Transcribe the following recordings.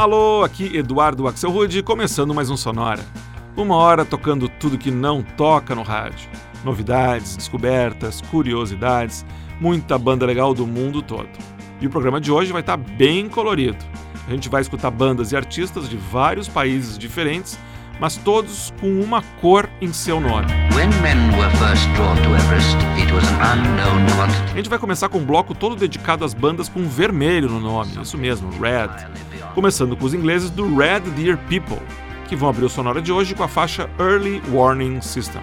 Alô, aqui Eduardo Axelrude, começando mais um Sonora. Uma hora tocando tudo que não toca no rádio. Novidades, descobertas, curiosidades, muita banda legal do mundo todo. E o programa de hoje vai estar bem colorido. A gente vai escutar bandas e artistas de vários países diferentes, mas todos com uma cor em seu nome. a gente vai começar com um bloco todo dedicado às bandas com vermelho no nome, isso mesmo, Red começando com os ingleses do Red Deer People, que vão abrir o sonora de hoje com a faixa Early Warning System.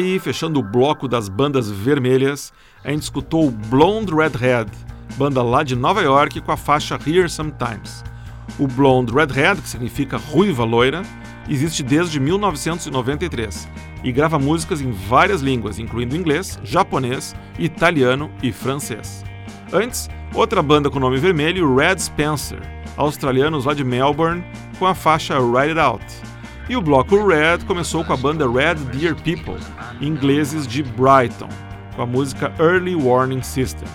Aí, fechando o bloco das bandas vermelhas, a gente escutou Blonde Redhead, banda lá de Nova York com a faixa Here Sometimes. O Blonde Redhead, que significa ruiva loira, existe desde 1993 e grava músicas em várias línguas, incluindo inglês, japonês, italiano e francês. Antes, outra banda com nome vermelho, Red Spencer, australianos lá de Melbourne, com a faixa Ride It Out. E o bloco Red começou com a banda Red Deer People, ingleses de Brighton, com a música Early Warning System.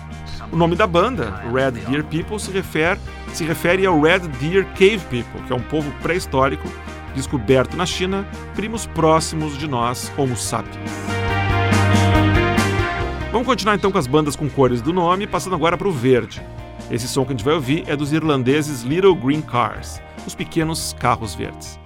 O nome da banda, Red Deer People, se refere, se refere ao Red Deer Cave People, que é um povo pré-histórico descoberto na China, primos próximos de nós, Homo sapiens. Vamos continuar então com as bandas com cores do nome, passando agora para o verde. Esse som que a gente vai ouvir é dos irlandeses Little Green Cars, os pequenos carros verdes.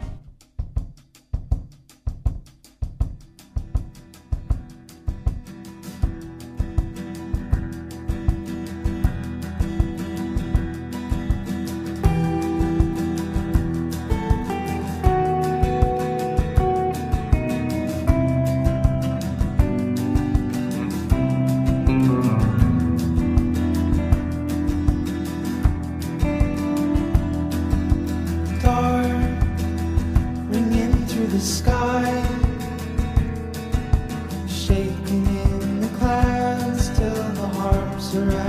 surround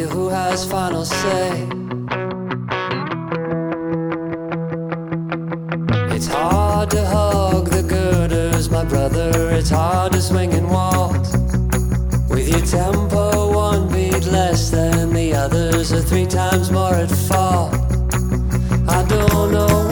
who has final say. It's hard to hug the girders, my brother. It's hard to swing and waltz with your tempo one beat less than the others, or three times more at fault. I don't know.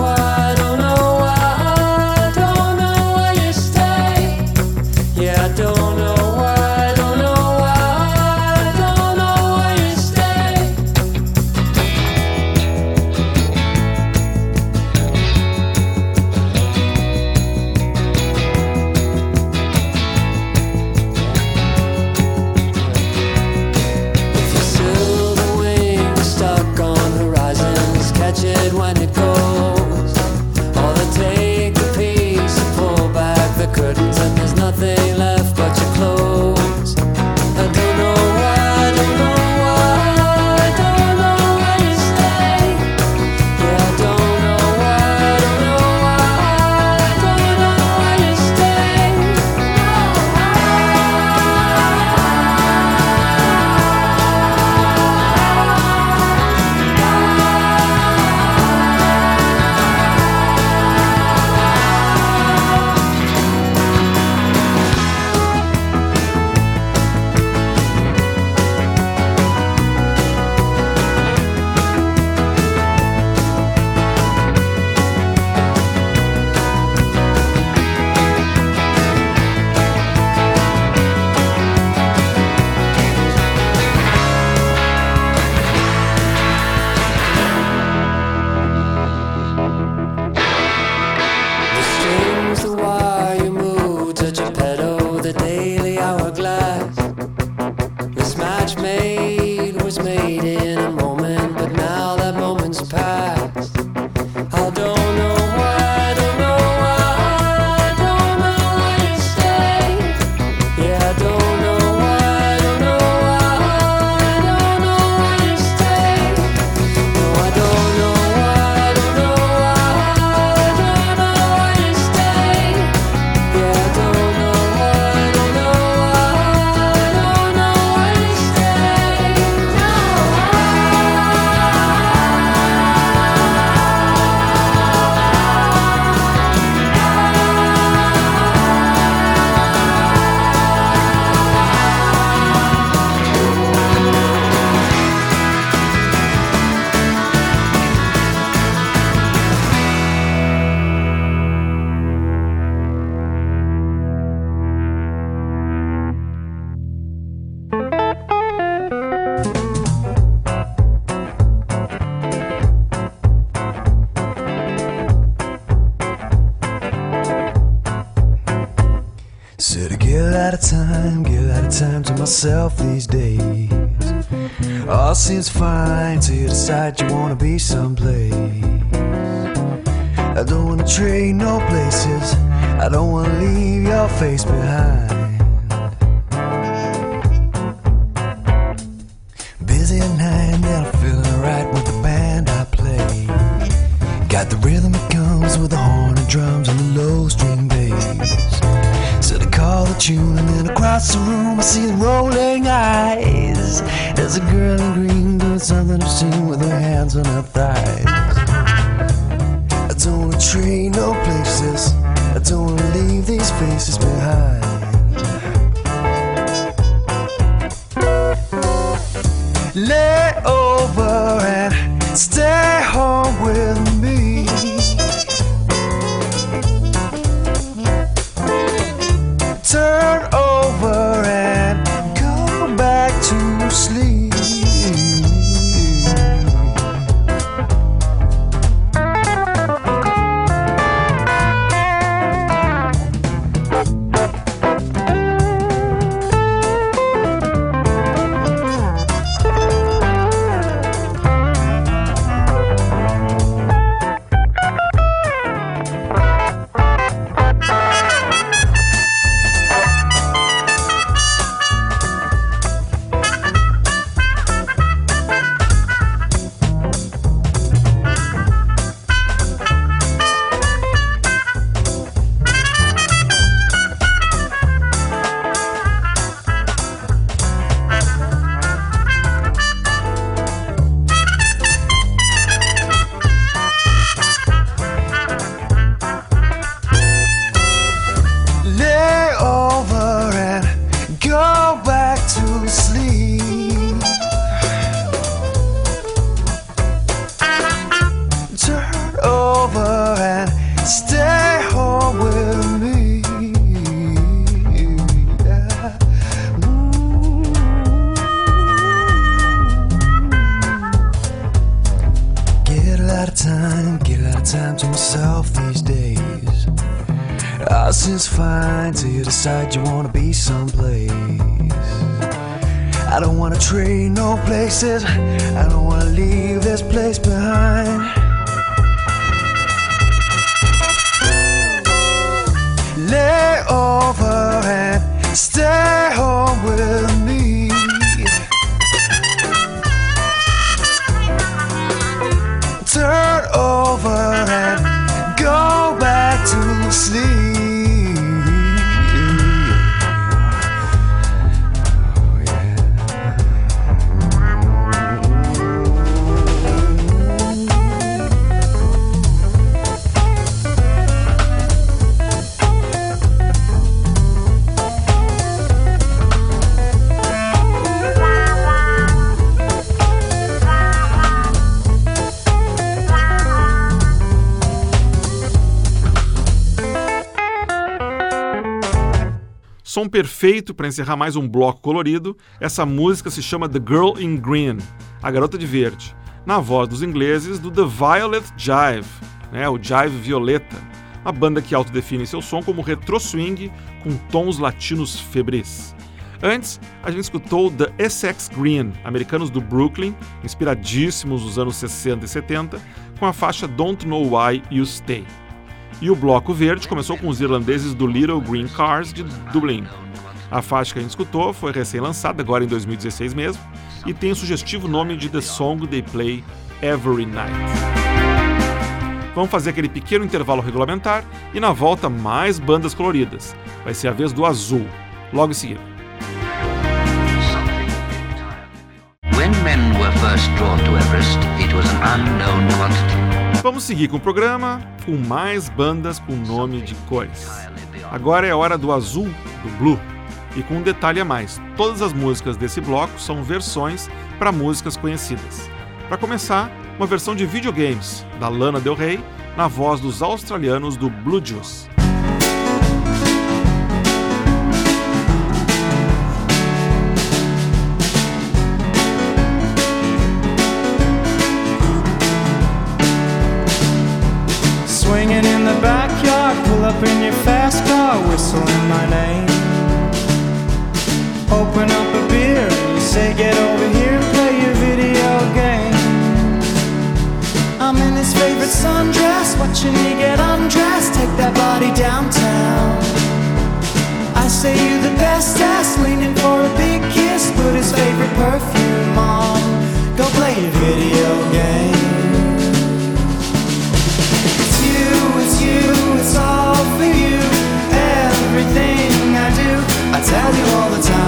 so you decide you wanna be some perfeito para encerrar mais um bloco colorido. Essa música se chama The Girl in Green, a garota de verde, na voz dos ingleses do The Violet Jive, né, o Jive Violeta, uma banda que autodefine seu som como retro swing com tons latinos febris. Antes, a gente escutou The Essex Green, americanos do Brooklyn, inspiradíssimos nos anos 60 e 70, com a faixa Don't Know Why You Stay. E o bloco verde começou com os irlandeses do Little Green Cars de Dublin. A faixa que a gente escutou foi recém-lançada, agora em 2016 mesmo, e tem o sugestivo nome de The Song They Play Every Night. Vamos fazer aquele pequeno intervalo regulamentar e na volta mais bandas coloridas. Vai ser a vez do azul, logo em seguida. Everest. Vamos seguir com o programa com mais bandas com nome de cores. Agora é a hora do azul, do blue. E com um detalhe a mais: todas as músicas desse bloco são versões para músicas conhecidas. Para começar, uma versão de videogames da Lana Del Rey na voz dos australianos do Blue Juice. Swinging in the backyard, pull up in your fast car, whistling my name. Open up a beer, you say, Get over here and play your video game. I'm in his favorite sundress, watching me get undressed, take that body downtown. I say, You the best ass, leaning for a big kiss, put his favorite perfume on. Go play your video game. It's you, it's you, it's all for you. Everything I do, I tell you all the time.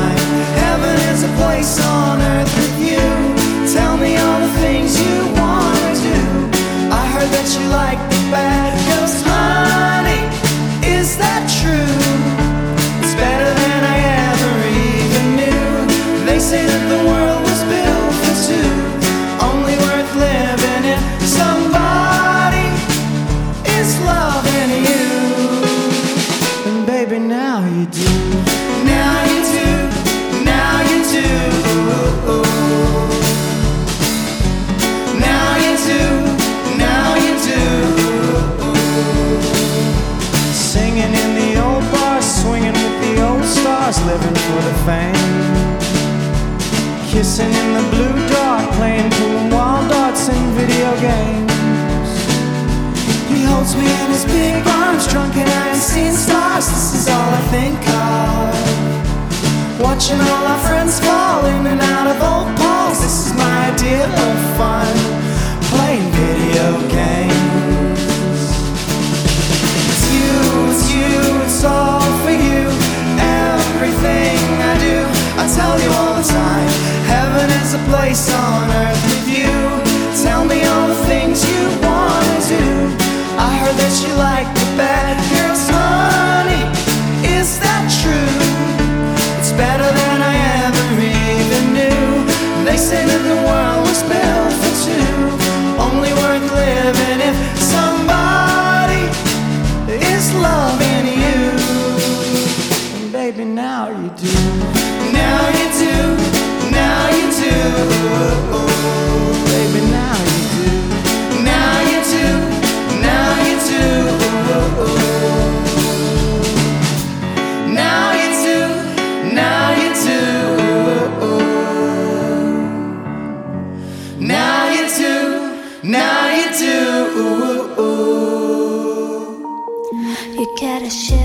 Seen stars. This is all I think of. Watching all our friends fall in and out of old balls. This is my idea of fun. Playing video games. It's you, it's you, it's all for you. Everything I do, I tell you all the time. Heaven is a place on earth with you. Tell me all the things you wanna do. I heard that you like the bad better than I ever even knew. They say that the world was built for two, only worth living if somebody is loving you. And baby, now you do. Now you do. Now you do. shit.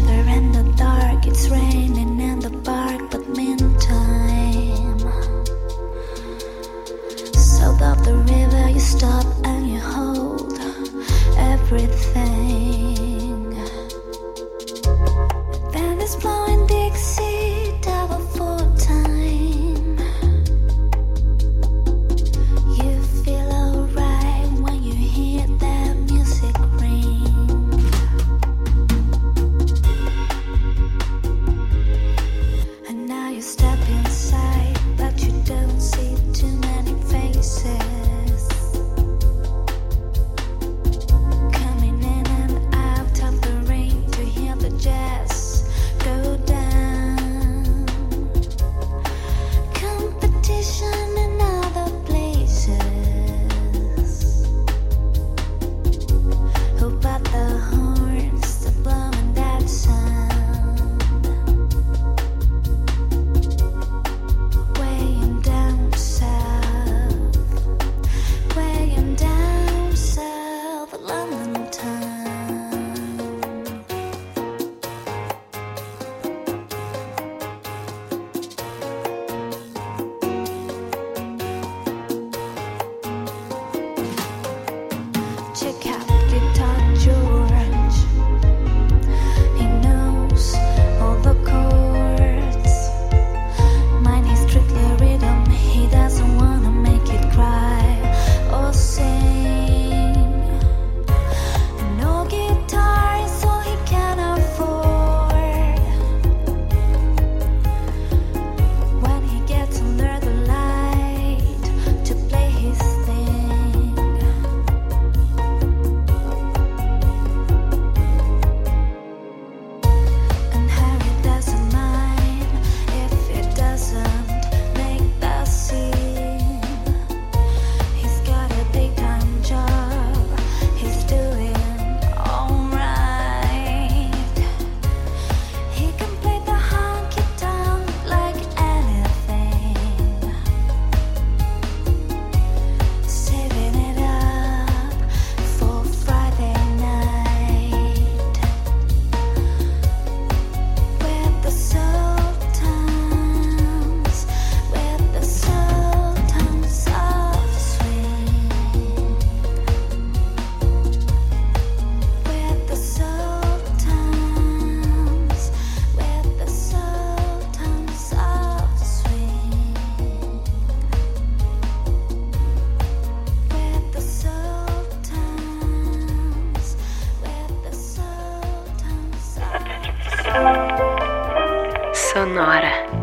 Sonora.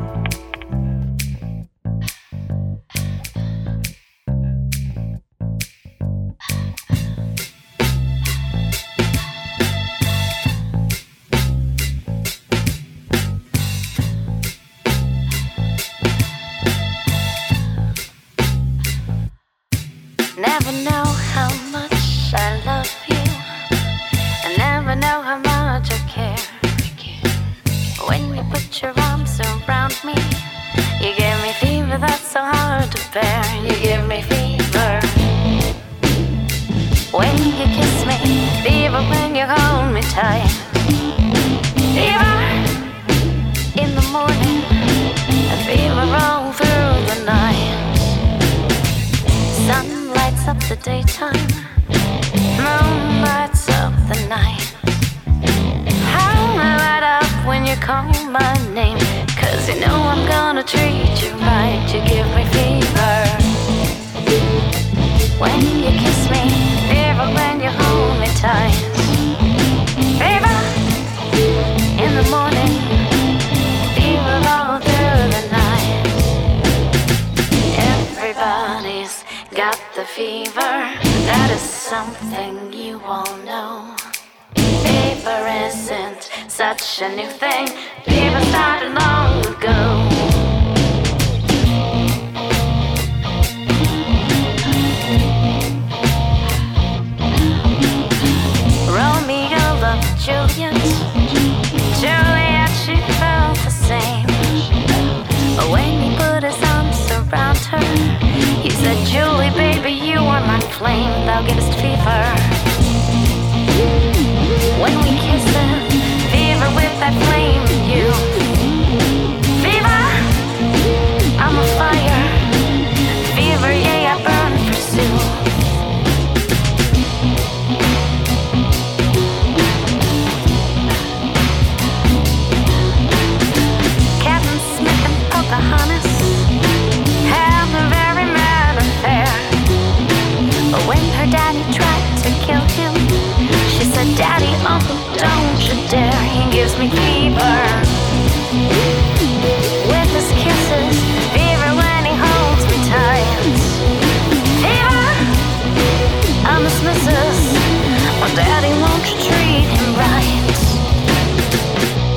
flame thou givest fever. When we kiss the fever with that flame, you. fever. With his kisses, fever when he holds me tight. Fever, I'm his missus. My daddy won't treat him right.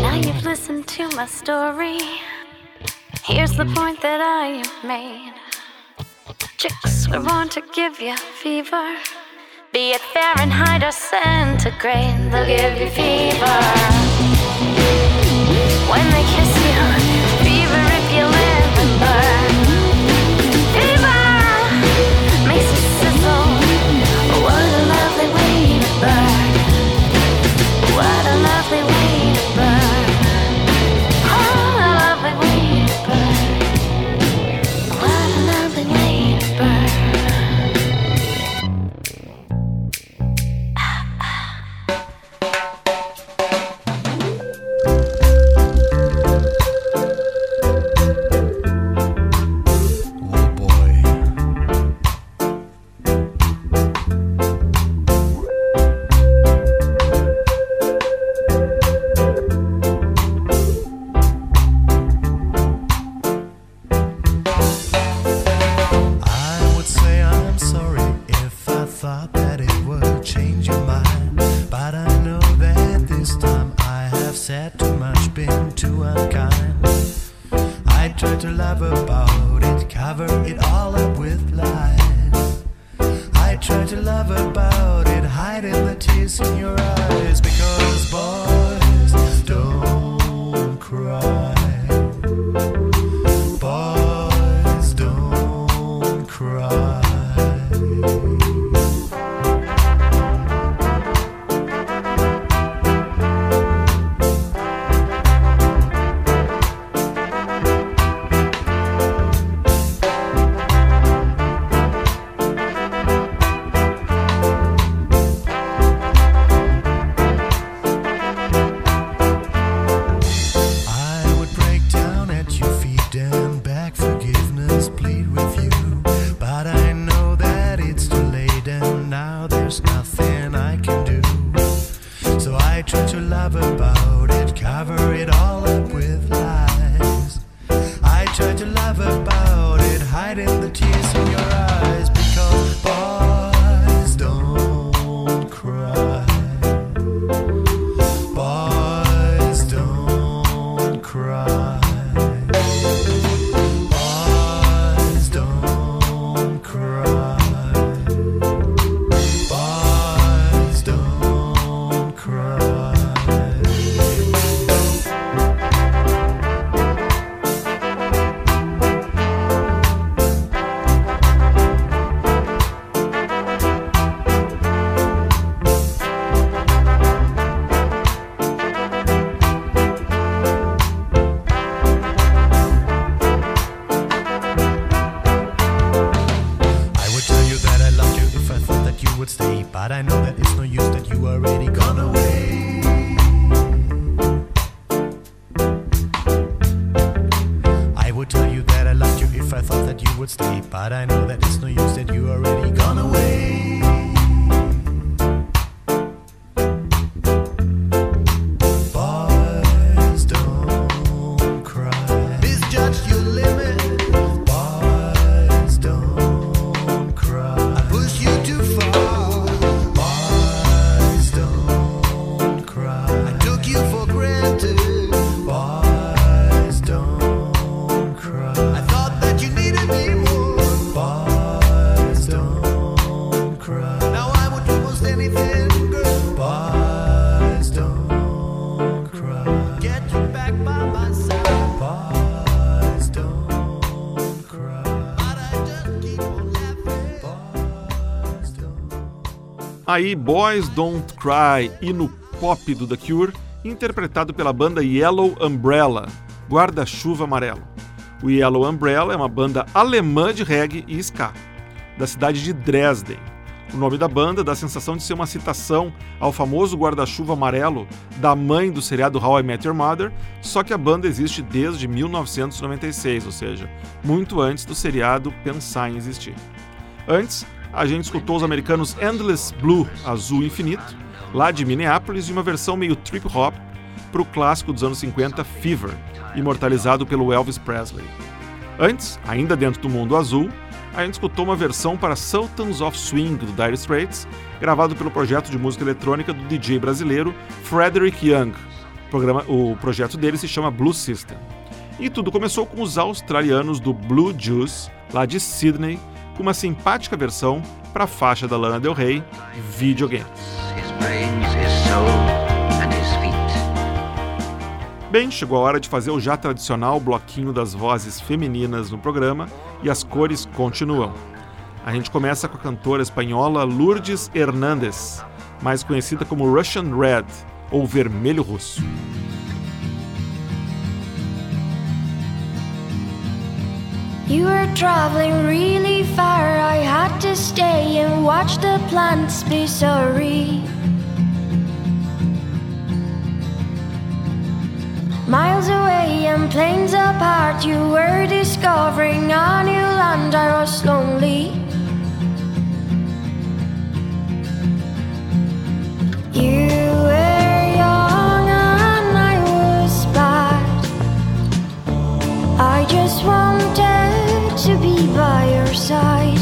Now you've listened to my story. Here's the point that I have made. Chicks were born to give you fever. Be it Fahrenheit or centigrade, they'll give you fever. When they kiss Aí Boys Don't Cry e no pop do The Cure, interpretado pela banda Yellow Umbrella, Guarda-Chuva Amarelo. O Yellow Umbrella é uma banda alemã de reggae e ska, da cidade de Dresden. O nome da banda dá a sensação de ser uma citação ao famoso guarda-chuva amarelo da mãe do seriado How I Met Your Mother, só que a banda existe desde 1996, ou seja, muito antes do seriado pensar em existir. Antes, a gente escutou os americanos Endless Blue, Azul Infinito, lá de Minneapolis, e uma versão meio trip hop para o clássico dos anos 50 Fever, imortalizado pelo Elvis Presley. Antes, ainda dentro do mundo azul, a gente escutou uma versão para Sultans of Swing do Dire Straits, gravado pelo projeto de música eletrônica do DJ brasileiro Frederick Young. O, programa, o projeto dele se chama Blue System. E tudo começou com os australianos do Blue Juice, lá de Sydney, com uma simpática versão para a faixa da Lana Del Rey, Videogame. Bem, chegou a hora de fazer o já tradicional bloquinho das vozes femininas no programa e as cores continuam. A gente começa com a cantora espanhola Lourdes Hernández, mais conhecida como Russian Red ou Vermelho Russo. You were traveling really far. I had to stay and watch the plants be sorry. Miles away and planes apart, you were discovering a new land. I was lonely. You were young and I was bad. I just wanted to be by your side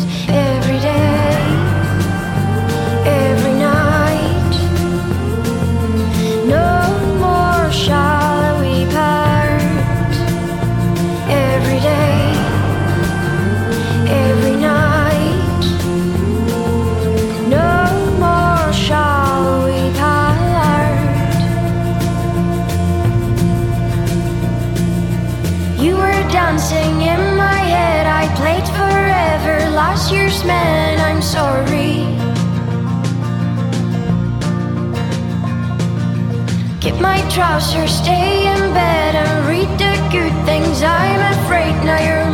trousers, stay in bed, and read the good things. I'm afraid now you're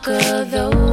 conquer the world.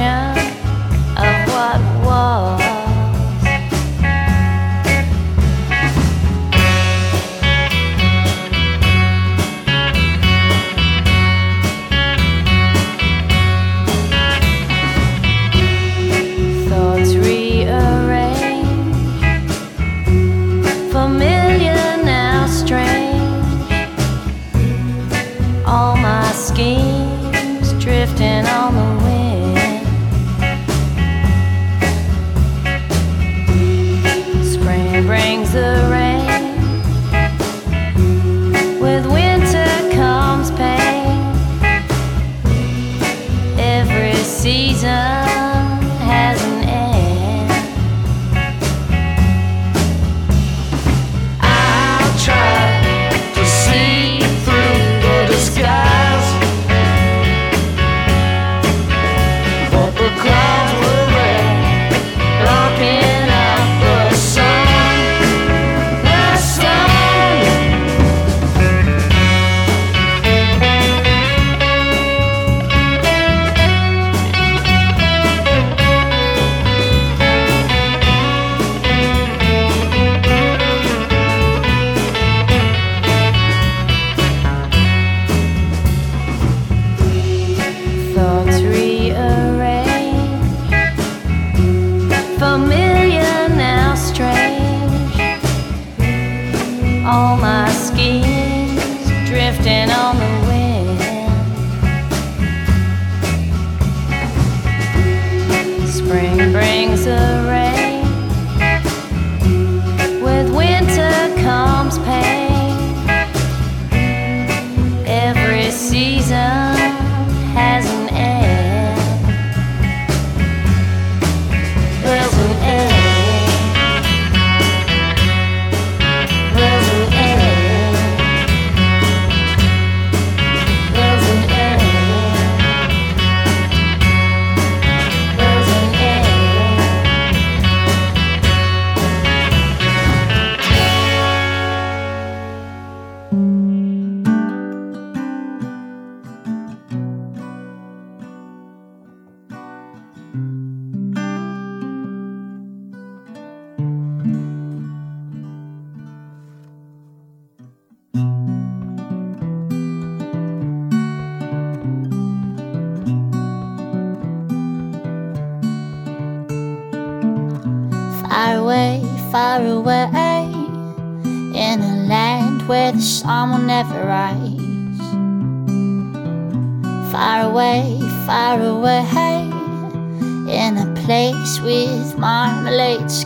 ocean.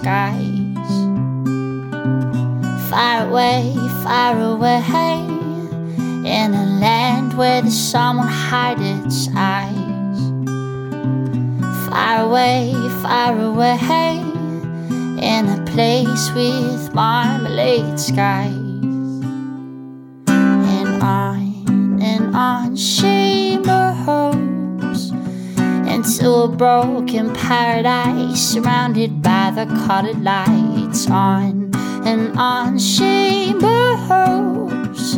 Skies. Far away, far away, in a land where the sun won't hide its eyes far away, far away, in a place with marmalade skies. And on and on she a broken paradise surrounded by the colored lights. On and on she moves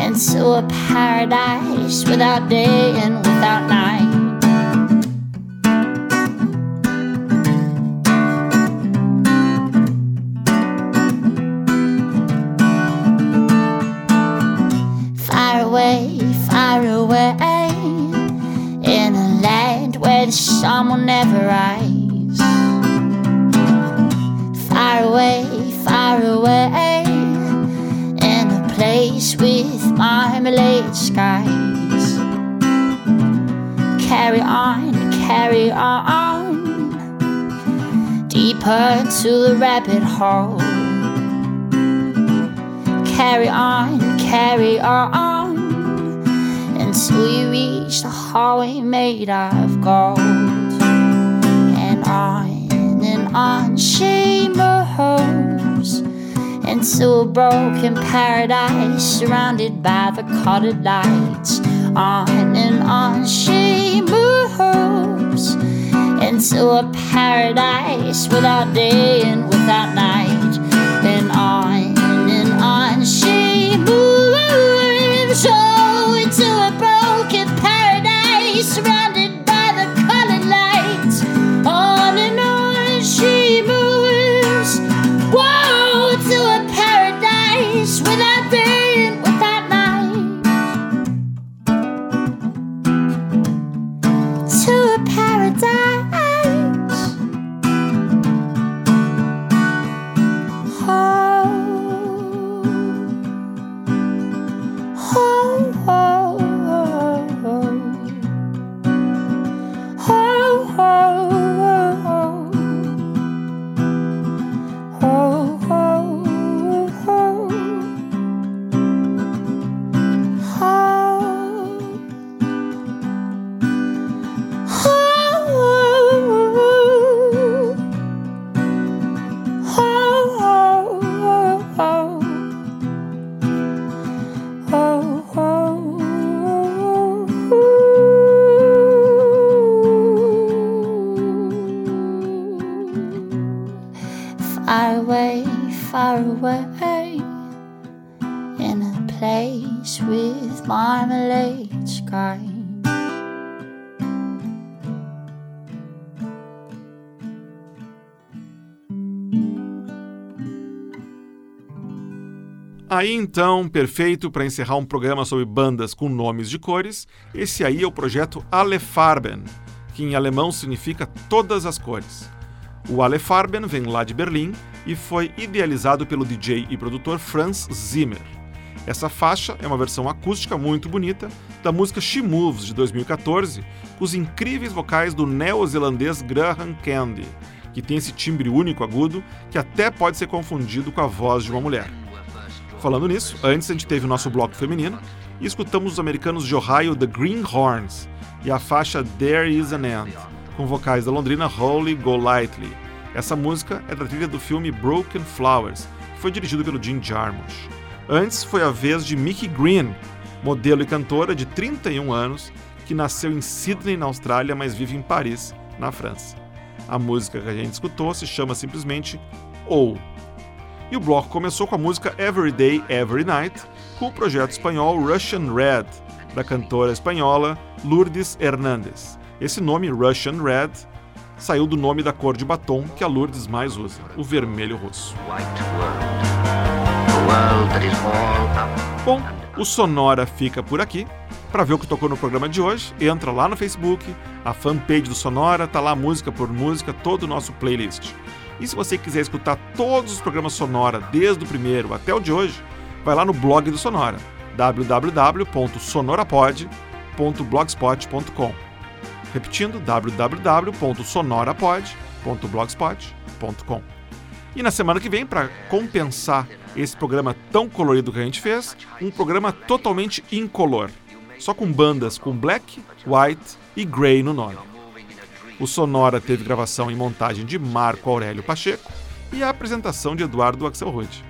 into a paradise without day and without night. Sun will never rise. Far away, far away, in a place with marmalade skies. Carry on, carry on, deeper into the rabbit hole carry on, carry on until you reach the hallway made of gold. On moves into a broken paradise surrounded by the colored lights. On and on she moves into a paradise without day and without Aí então, perfeito para encerrar um programa sobre bandas com nomes de cores, esse aí é o projeto Alle Farben, que em alemão significa todas as cores. O Ale Farben vem lá de Berlim e foi idealizado pelo DJ e produtor Franz Zimmer. Essa faixa é uma versão acústica muito bonita da música She Moves de 2014, com os incríveis vocais do neozelandês Graham Candy, que tem esse timbre único agudo que até pode ser confundido com a voz de uma mulher. Falando nisso, antes a gente teve o nosso bloco feminino e escutamos os americanos de Ohio The Greenhorns e a faixa There Is an End, com vocais da londrina Holly Golightly. Essa música é da trilha do filme Broken Flowers, que foi dirigido pelo Jim Jarmusch. Antes foi a vez de Mickey Green, modelo e cantora de 31 anos, que nasceu em Sydney, na Austrália, mas vive em Paris, na França. A música que a gente escutou se chama simplesmente Ou. E o bloco começou com a música Every Day, Every Night, com o projeto espanhol Russian Red, da cantora espanhola Lourdes Hernández. Esse nome, Russian Red, saiu do nome da cor de batom que a Lourdes mais usa, o vermelho russo. Bom, o Sonora fica por aqui. Para ver o que tocou no programa de hoje, entra lá no Facebook, a fanpage do Sonora, tá lá música por música, todo o nosso playlist. E se você quiser escutar todos os programas Sonora, desde o primeiro até o de hoje, vai lá no blog do Sonora, www.sonorapod.blogspot.com. Repetindo, www.sonorapod.blogspot.com. E na semana que vem, para compensar esse programa tão colorido que a gente fez, um programa totalmente incolor, só com bandas com black, white e grey no nome. O Sonora teve gravação e montagem de Marco Aurélio Pacheco e a apresentação de Eduardo Axelrod.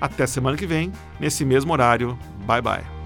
Até semana que vem, nesse mesmo horário. Bye bye.